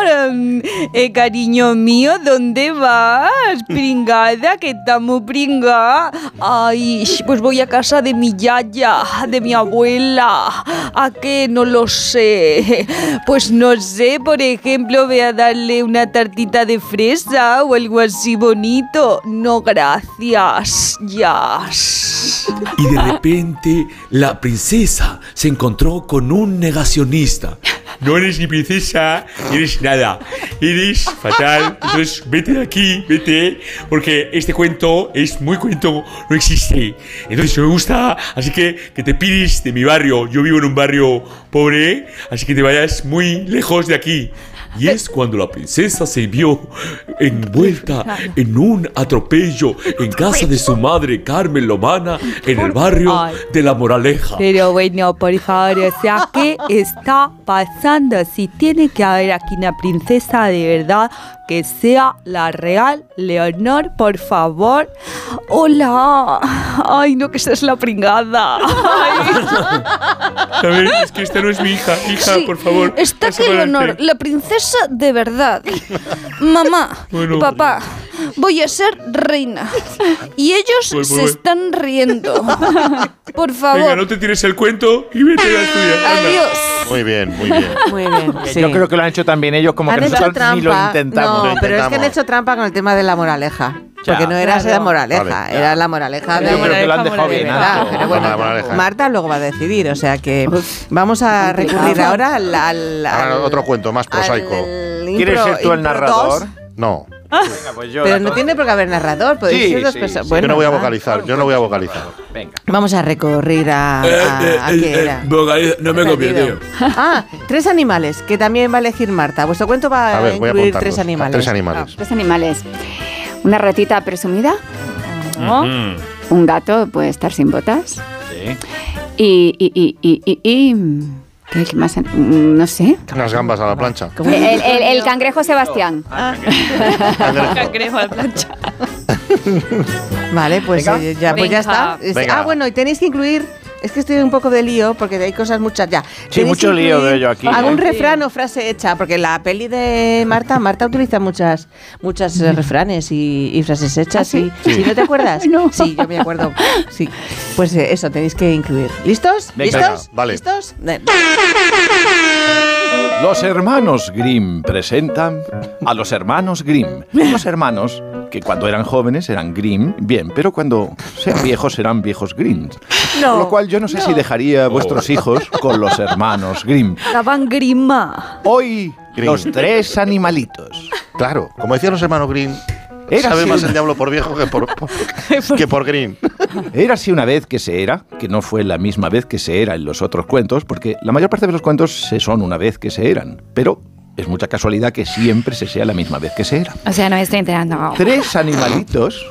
eh, cariño mío, ¿dónde vas? Pringada, que estamos pringada. Ay, pues voy a casa de mi yaya, de mi abuela. ¿A qué? No lo sé. Pues no sé, por ejemplo, voy a darle una tartita de fresa o algo así bonito. No, gracias. Ya. Y de repente la princesa se encontró con un negacionista. No eres ni princesa, ni eres nada. Eres fatal. Entonces vete de aquí, vete, porque este cuento es muy cuento, no existe. Entonces me gusta, así que que te pides de mi barrio. Yo vivo en un barrio pobre, así que te vayas muy lejos de aquí. Y es cuando la princesa se vio envuelta en un atropello en casa de su madre Carmen Lomana en el barrio de la Moraleja. Pero bueno, por favor, o sea, ¿qué está pasando? Si tiene que haber aquí una princesa de verdad que sea la real Leonor, por favor. Hola. Ay, no, que esa es la pringada. A ver, es que esta no es mi hija. Hija, Sí, por favor. Está que Leonor, la princesa de verdad. Mamá, Bueno. papá, voy a ser reina. Y ellos Pues, se pues, están riendo. Por favor. Venga, no te tires el cuento y vete a anda. Adiós. Muy bien, muy bien. Muy bien. Sí. Yo creo que lo han hecho también ellos como Han que nosotros ni lo intentamos. No, Lo pero es que han hecho trampa con el tema de la moraleja. Ya. Porque no era esa Claro. moraleja, Vale, era la moraleja de Yo creo que lo han dejado de bien verdad. alto. Pero bueno, La. Marta luego va a decidir, o sea que vamos a recurrir ahora al, al- Ahora al- otro cuento más prosaico. al ¿Quieres ser tú el narrador? dos. No, Venga, pues yo Pero no tiene por qué haber narrador, podéis Sí, ser dos sí, personas. sí. Bueno, yo no voy a va. vocalizar, yo no voy a vocalizar. Venga. Vamos a recurrir a, a- a qué era. vocaliza- no me Perdido. tío. Ah, tres animales, que también va a elegir Marta. Vuestro cuento va a, A ver, a incluir tres animales. Tres animales. Tres animales. Una ratita presumida, ¿No? Mm, un gato puede estar sin botas Sí. y... y, y, y, y, y- ¿Qué más? Mm, No sé. Unas gambas a la plancha. El, el- el cangrejo Sebastián. Cangrejo de plancha. Vale, pues Venga. eh, ya, pues ya está. Venga. Ah, bueno, y tenéis que incluir. Es que estoy un poco de lío porque hay cosas muchas ya. Tenéis mucho lío veo yo aquí, Algún ¿eh? refrán o frase hecha, porque la peli de Marta, Marta utiliza muchas, muchas eh, refranes y, y frases hechas. sí? y- ¿Sí no te acuerdas? No. Sí, yo me acuerdo. Sí. Pues eh, eso tenéis que incluir. ¿Listos? Venga. ¿Listos? Venga, vale. ¿Listos? Los hermanos Grimm presentan a los hermanos Grimm. Los hermanos que cuando eran jóvenes eran Grimm, bien, pero cuando sean viejos serán viejos Grimm. No, Con lo cual yo no sé si dejaría a vuestros hijos con los hermanos Grimm. Daban grima. Hoy Grimm. los tres animalitos. Claro, como decían los hermanos Green, Era sabe así. más el diablo por viejo que por, por- que por Green. Érase una vez que se era, que no fue la misma vez que se era en los otros cuentos, porque la mayor parte de los cuentos se son una vez que se eran, pero es mucha casualidad que siempre se sea la misma vez que se era. O sea, no me estoy enterando. Tres animalitos.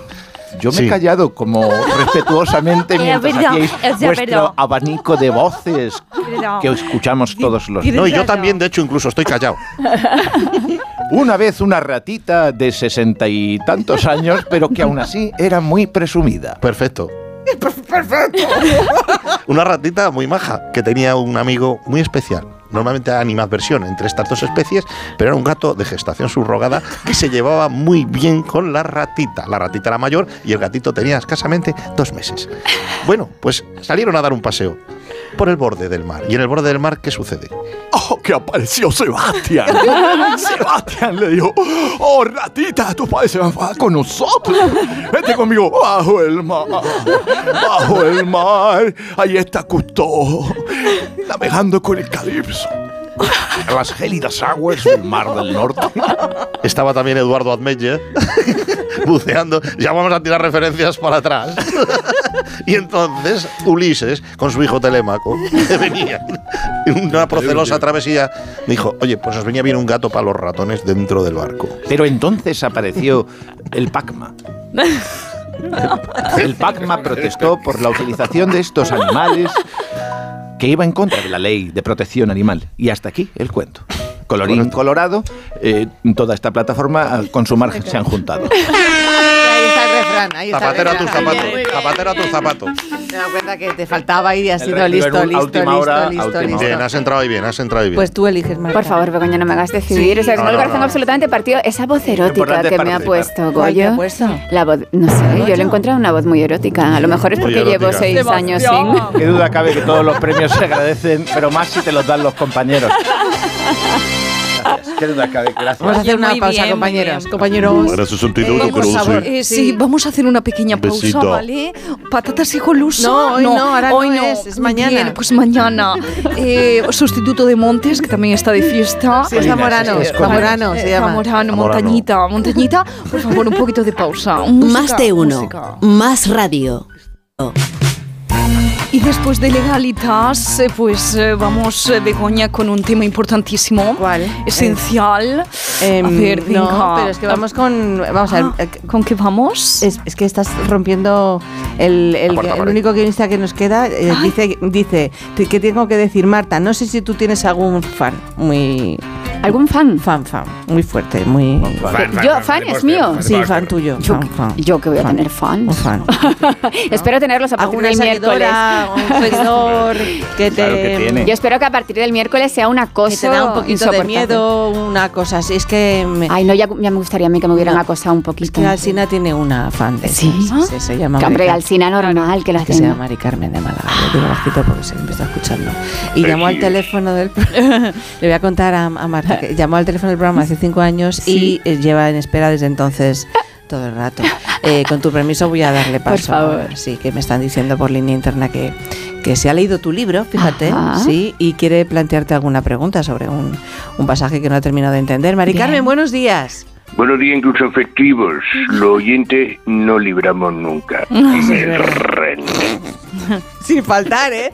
Yo me Sí. he callado como respetuosamente mientras perdón, hacíais o sea, vuestro perdón. abanico de voces Perdón. que escuchamos todos los No, y yo también, de hecho, incluso estoy callado. Una vez una ratita de sesenta y tantos años, pero que aún así era muy presumida. Perfecto. Perfecto. Una ratita muy maja que tenía un amigo muy especial. Normalmente hay animadversión entre estas dos especies, pero era un gato de gestación subrogada que se llevaba muy bien con la ratita. La ratita era mayor y el gatito tenía escasamente dos meses. Bueno, pues salieron a dar un paseo por el borde del mar. Y en el borde del mar, ¿qué sucede? ¡Oh, que apareció Sebastián! Sebastián le dijo, ¡Oh, ratita, tu padre se va a con nosotros! Vete conmigo bajo el mar, bajo el mar. Ahí está Cousteau, navegando con el calipso. Las gélidas aguas del Mar del Norte. Estaba también Eduardo Admeyer buceando. Ya vamos a tirar referencias para atrás. y entonces Ulises, con su hijo Telémaco, que venían en una procelosa travesía, dijo, oye, pues os venía bien un gato para los ratones dentro del barco. Pero entonces apareció el Pacma. El Pacma protestó por la utilización de estos animales que iba en contra de la ley de protección animal. Y hasta aquí el cuento. Colorín colorado, eh, toda esta plataforma con su margen se han juntado. El refrán. Ahí está el Zapatero a tus zapatos. Zapatero a tus zapatos. He dado cuenta que te faltaba ir y has El sido listo, listo, última listo, listo, listo. Bien, has entrado ahí bien, has entrado ahí bien. Pues tú eliges, Marta. Por favor, Begoña, no me hagas decidir. Sí. O sea, tengo No, el no, corazón no. absolutamente partido. Esa voz erótica que me ha puesto ¿Cuál te Goyo. puesto? La voz, no sé, yo le he encontrado una voz muy erótica. A lo mejor es porque llevo seis años sin. Qué duda cabe que todos los premios se agradecen, pero más si te los dan los compañeros. Gracias. Qué duda cabe, gracias. Vamos a hacer una Muy pausa, bien, compañeros. Compañeros. Ahora se sentido Eh, por favor. Eh, sí, vamos a hacer una pequeña pausa, Besito. ¿vale? Patatas y goluso. No, hoy no, ahora no es, es mañana. Bien, pues mañana. Eh, sustituto de Montes, que también está de fiesta. Sí, es Zamorano, Eh, Zamorano se llama. Zamorano, montañita, montañita. Por favor, un poquito de pausa. Música, Más de uno. música. Más radio. Y después de legalitas, eh, pues eh, vamos, eh, Begoña, con un tema importantísimo. ¿Cuál? Esencial. Em, a ver, no, venga. pero es que vamos con. Vamos a ver. eh, ¿Con qué vamos? Es, es que estás rompiendo el, el- único guionista que nos queda. eh, dice, dice que tengo que decir, Marta, no sé si tú tienes algún fan muy. ¿Algún fan? Fan, fan. Muy fuerte, muy. Yo, fan es mío. Sí, fan tuyo. Yo, fan, fan. yo que voy a Fan. tener fans. Un fan. espero tenerlos a partir ¿Alguna del miércoles. un seguidor que te. Claro que tiene. Yo espero que a partir del miércoles sea un que acoso te da un poquito de miedo, una cosa así. Es que. Me, Ay, no, ya, ya me gustaría a mí que me hubieran No. acosado un poquito. que Alsina tiene una fan de ¿Sí? esas. Sí, se llama Que, hombre, Alcina normal, que la que se llama. Mari Carmen de Málaga. Le digo bajito porque se me está escuchando. Y llamó al teléfono del Le voy a contar a, a Marta que llamó al teléfono del programa hace cinco años y eh, lleva en espera desde entonces todo el rato. Eh, con tu permiso voy a darle Por paso. favor. Sí, que me están diciendo por línea interna que, que se ha leído tu libro, fíjate, Ajá. sí, y quiere plantearte alguna pregunta sobre un, un pasaje que no ha terminado de entender. Mari Bien. Carmen, buenos días. Buenos días, incluso festivos. Los oyentes no libramos nunca. El ren. Sin faltar, ¿eh?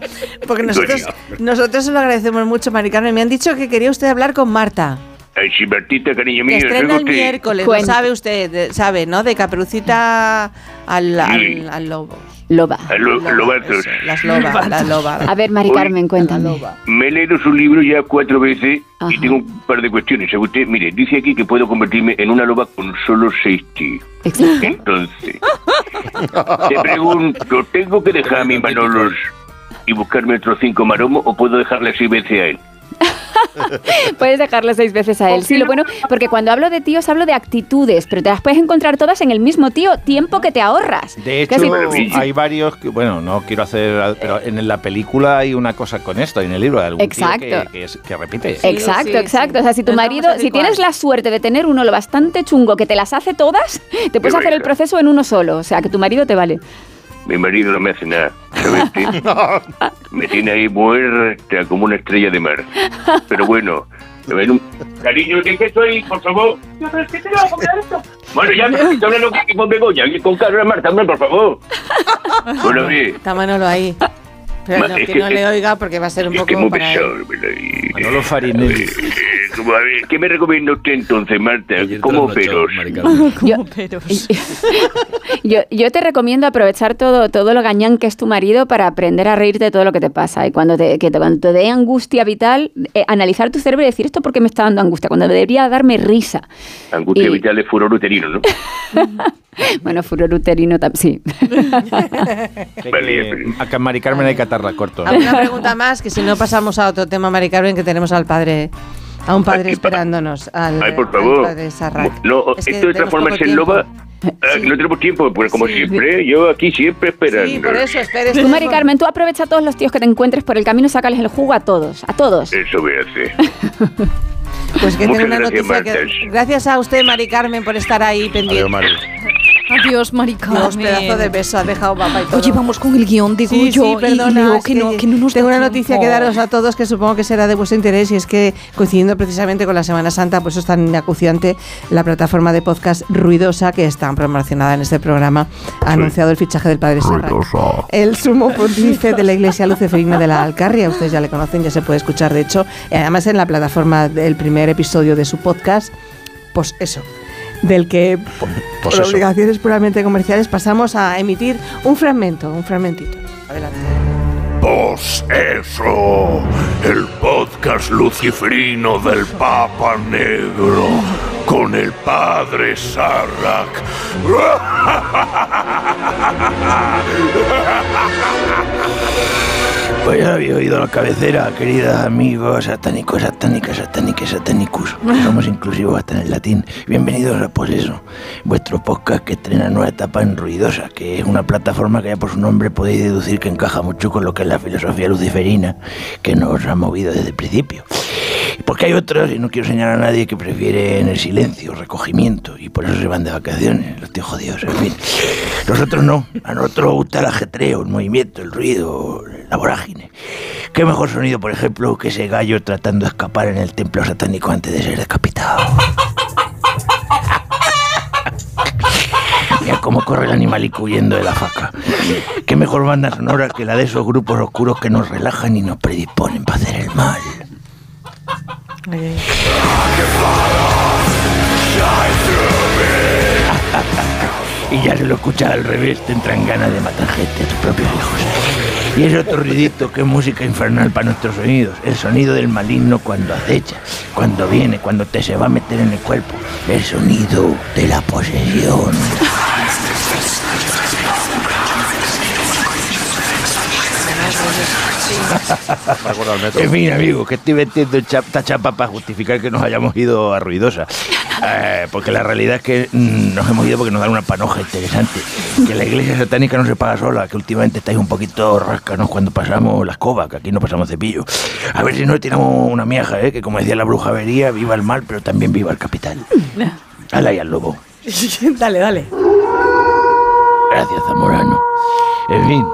Porque nosotros, nosotros se lo agradecemos mucho, Mari Carmen. Me han dicho que quería usted hablar con Marta. Ay, Martita, cariño Que mío, estrena ¿sabe el usted? miércoles, lo sabe usted, sabe, ¿no? De Caperucita al, al, al lobo. Loba. A lo-. Eso, las lobas, las lobas. A ver, Mari Carmen, cuéntame. Me he leído su libro ya cuatro veces Ajá. y tengo un par de cuestiones. ¿Sabe usted? Mire, dice aquí que puedo convertirme en una loba con solo seis tíos. Exacto. Entonces, te pregunto, ¿tengo que dejar a mis manolos y buscarme otros cinco maromos o puedo dejarle seis veces a él? Puedes dejarle seis veces a él. Sí, lo bueno, porque cuando hablo de tíos hablo de actitudes, pero te las puedes encontrar todas en el mismo tío, tiempo que te ahorras. De hecho, Casi- hay varios que, bueno, no quiero hacer, pero en la película hay una cosa con esto, en el libro hay algún tío Exacto. que, que es- que repite. Exacto, sí, exacto. sí. O sea, si tu marido, si tienes la suerte de tener uno lo bastante chungo que te las hace todas, te puedes hacer el proceso en uno solo. O sea, que tu marido te vale. Mi marido no me hace nada, ¿sabe usted? Me tiene ahí muerta como una estrella de mar. Pero bueno, me ven un... Cariño, ¿de qué soy, por favor? Bueno, ya me estoy hablando con Begoña, con Carlos Marta, hombre, por favor. Bueno, bien. Está Manolo ahí. Pero Ma- no, es que que- no le oiga porque va a ser un Es poco que es muy para pesado, Manolo Farinelli. Como, a ver, ¿Qué me recomienda usted entonces, Marta? ¿Cómo peros? Yo, yo, yo te recomiendo aprovechar todo, todo lo gañán que es tu marido para aprender a reírte de todo lo que te pasa. Y cuando te, que te, cuando te dé angustia vital, eh, analizar tu cerebro y decir esto porque me está dando angustia, cuando debería darme risa. Angustia Y- vital de furor uterino, ¿no? Bueno, furor uterino también, sí. Vale, a Mari Carmen hay que atarla corto. ¿Alguna pregunta más? Que si no pasamos a otro tema, Mari Carmen, que tenemos al padre, a un padre esperándonos. Al, Ay, por al favor. padre. No, Es esto de transformarse en loba, ah, no tenemos tiempo, pues como Sí. siempre, yo aquí siempre esperando. Sí, por eso, espere. Tú, Mari Carmen, tú aprovecha a todos los tíos que te encuentres por el camino y sácales el jugo a todos, a todos. Eso voy a hacer. Pues que Muchas tiene una gracias, noticia que... Gracias a usted, Mari Carmen, por estar ahí pendiente. Adiós, Mari Carmen. Dios, pedazo de beso, ha dejado papá y todo. Oye, vamos con el guion de Sí, Goyo sí, y- y perdona, Leo, es que, no, que no nos Tengo una noticia que daros a todos que supongo que será de vuestro interés y es que coincidiendo precisamente con la Semana Santa, pues eso es tan acuciante, la plataforma de podcast Ruidosa, que está promocionada en este programa, ha anunciado el fichaje del padre Sarrac. El sumo pontífice de la Iglesia Luciferina de la Alcarria, ustedes ya le conocen, ya se puede escuchar de hecho, y además en la plataforma del primer episodio de su podcast, pues eso, del que por, pues por eso. obligaciones puramente comerciales pasamos a emitir un fragmento, un fragmentito. Adelante. Pues eso, el podcast luciferino del Papa Negro con el padre Sarrak. Pues ya había oído la cabecera, queridos amigos satánicos, satánicas, satánicas, satánicus. Somos inclusivos hasta en el latín. Bienvenidos a Pues eso, vuestro podcast que estrena nueva etapa en Ruidosa, que es una plataforma que ya por su nombre podéis deducir que encaja mucho con lo que es la filosofía luciferina que nos ha movido desde el principio. Porque hay otros, y no quiero señalar a nadie, que prefieren el silencio, recogimiento, y por eso se van de vacaciones, los tíos jodidos, en fin. Nosotros no, a nosotros nos gusta el ajetreo, el movimiento, el ruido, la vorágine. ¿Qué mejor sonido, por ejemplo, que ese gallo tratando de escapar en el templo satánico antes de ser decapitado? Mira cómo corre el animalico huyendo de la faca. Qué mejor banda sonora que la de esos grupos oscuros que nos relajan y nos predisponen para hacer el mal. Y ya se lo escuchas al revés, te entran ganas de matar gente a tus propios hijos. Y ese otro ruidito que es música infernal para nuestros oídos, el sonido del maligno cuando acecha, cuando viene, cuando te se va a meter en el cuerpo, el sonido de la posesión. En fin, amigos, que estoy metiendo esta chapa para justificar que nos hayamos ido a Ruidosa. Eh, porque la realidad es que mm, nos hemos ido porque nos dan una panoja interesante. Que la iglesia satánica no se paga sola, que últimamente estáis un poquito rascanos cuando pasamos la escoba, que aquí no pasamos cepillo. A ver si nos tiramos una miaja, ¿eh? que como decía la bruja vería, viva el mal, pero también viva el capital. Ala y al lobo. dale, dale. Gracias, Zamorano. En fin,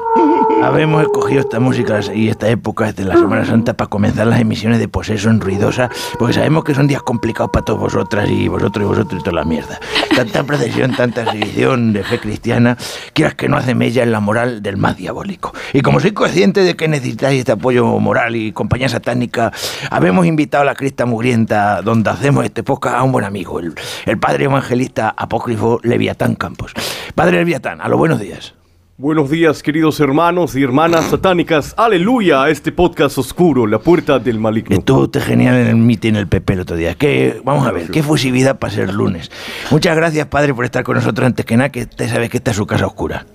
habemos escogido esta música y esta época de la Semana Santa para comenzar las emisiones de Poseso en Ruidosa, porque sabemos que son días complicados para todos vosotras y vosotros y vosotros y toda la mierda. Tanta procesión, tanta exhibición de fe cristiana, quieras que no hace mella en la moral del más diabólico. Y como soy consciente de que necesitáis este apoyo moral y compañía satánica, habemos invitado a la Crista Mugrienta, donde hacemos este podcast, a un buen amigo, el, el padre evangelista apócrifo Leviatán Campos. Padre Leviatán, a los buenos días. Buenos días, queridos hermanos y hermanas satánicas. Aleluya a este podcast oscuro, la puerta del maligno. Estuvo usted genial en el meeting el PP el otro día. Que, vamos a ver, qué fusividad para ser lunes. Muchas gracias, padre, por estar con nosotros antes que nada, que usted sabe que esta es su casa oscura.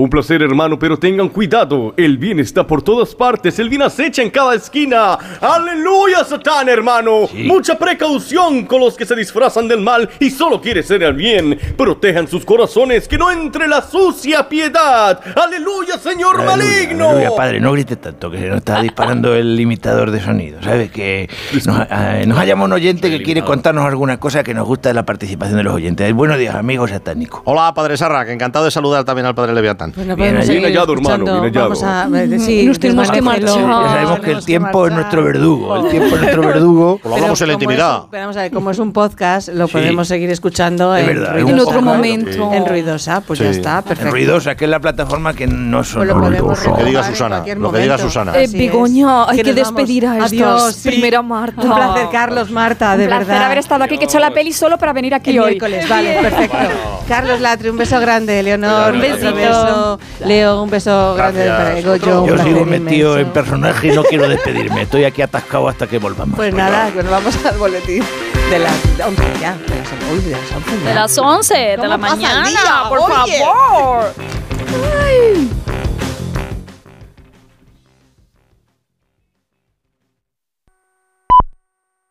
Un placer, hermano, pero tengan cuidado. El bien está por todas partes. El bien acecha en cada esquina. Aleluya, Satán, hermano. Mucha precaución con los que se disfrazan del mal y solo quieren ser el bien. Protejan sus corazones, que no entre la sucia piedad. Aleluya, Señor maligno. Aleluya, padre, no grites tanto, que se nos está disparando el limitador de sonido. ¿Sabes? Que nos, eh, nos ha llamado un oyente que quiere contarnos alguna cosa que nos gusta de la participación de los oyentes. Buenos días, amigos satánicos. Hola, padre Sarra, que encantado de saludar también al padre Leviatán. Fran. Pues no podemos seguir Bien hallado, hermano, escuchando. bien hallado. Vamos a ver, sí, Nos tenemos que marchar. Ya sabemos que el tiempo es nuestro verdugo. El tiempo es nuestro verdugo. Lo hablamos en la intimidad. pero vamos a ver, como es un podcast, lo podemos seguir escuchando Es en, verdad, Ruidosa, en otro momento. En Ruidosa, pues ya está, perfecto. Ruidosa, que es la plataforma que no Pues son lo ruidosa. Lo que diga en Susana, lo que diga. Susana. Eh. Begoña, hay que despedir a sí. primera Marta. Un placer, Carlos, Marta, de Un placer verdad. haber estado aquí, que he hecho la peli solo para venir aquí hoy. miércoles, vale, perfecto. Carlos Latre, un beso grande. Leonor, Un besito. Leo, un beso grande. Gracias. Goyo, un Yo sigo metido en personaje y no quiero despedirme. Estoy aquí atascado hasta que volvamos. Pues nada, nos vamos al boletín de las 11 ya. De las, uy, de las 11 ya. De las 11 de ¿Cómo la el mañana, por Oye. favor. Ay.